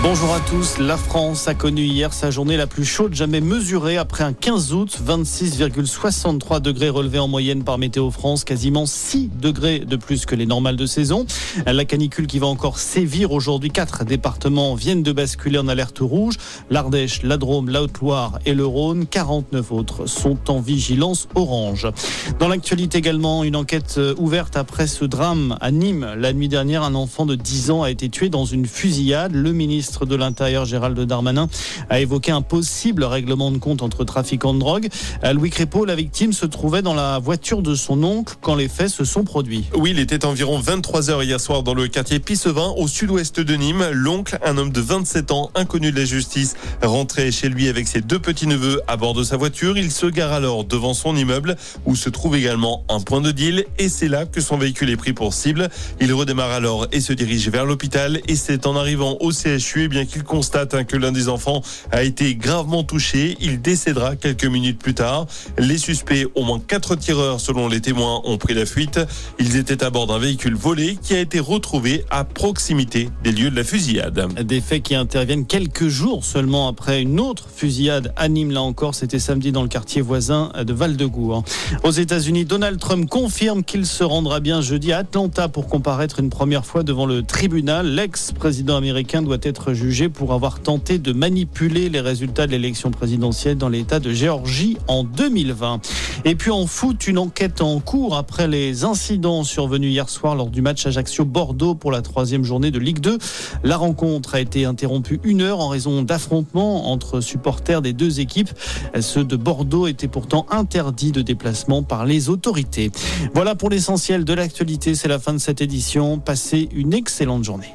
Bonjour à tous. La France a connu hier sa journée la plus chaude jamais mesurée après un 15 août, 26,63 degrés relevés en moyenne par Météo France, quasiment 6 degrés de plus que les normales de saison. La canicule qui va encore sévir aujourd'hui. Quatre départements viennent de basculer en alerte rouge. L'Ardèche, la Drôme, la Haute-Loire et le Rhône. 49 autres sont en vigilance orange. Dans l'actualité également, une enquête ouverte après ce drame à Nîmes. La nuit dernière, un enfant de 10 ans a été tué dans une fusillade. Le ministre ministre de l'Intérieur Gérald Darmanin a évoqué un possible règlement de compte entre trafiquants de drogue. À Louis Crépeau, la victime se trouvait dans la voiture de son oncle quand les faits se sont produits. Oui, il était environ 23 heures hier soir dans le quartier Pissevin, au sud-ouest de Nîmes. L'oncle, un homme de 27 ans, inconnu de la justice, rentrait chez lui avec ses deux petits-neveux à bord de sa voiture. Il se gare alors devant son immeuble où se trouve également un point de deal et c'est là que son véhicule est pris pour cible. Il redémarre alors et se dirige vers l'hôpital et c'est en arrivant au CHU bien qu'il constate hein, que l'un des enfants a été gravement touché. Il décédera quelques minutes plus tard. Les suspects, au moins quatre tireurs selon les témoins, ont pris la fuite. Ils étaient à bord d'un véhicule volé qui a été retrouvé à proximité des lieux de la fusillade. Des faits qui interviennent quelques jours seulement après une autre fusillade à Nîmes. Là encore, c'était samedi dans le quartier voisin de Val-de-Gour. Aux États-Unis, Donald Trump confirme qu'il se rendra bien jeudi à Atlanta pour comparaître une première fois devant le tribunal. L'ex-président américain doit être jugé pour avoir tenté de manipuler les résultats de l'élection présidentielle dans l'État de Géorgie en 2020. Et puis en foot, une enquête en cours après les incidents survenus hier soir lors du match Ajaccio-Bordeaux pour la troisième journée de Ligue 2. La rencontre a été interrompue une heure en raison d'affrontements entre supporters des deux équipes. Ceux de Bordeaux étaient pourtant interdits de déplacement par les autorités. Voilà pour l'essentiel de l'actualité. C'est la fin de cette édition. Passez une excellente journée.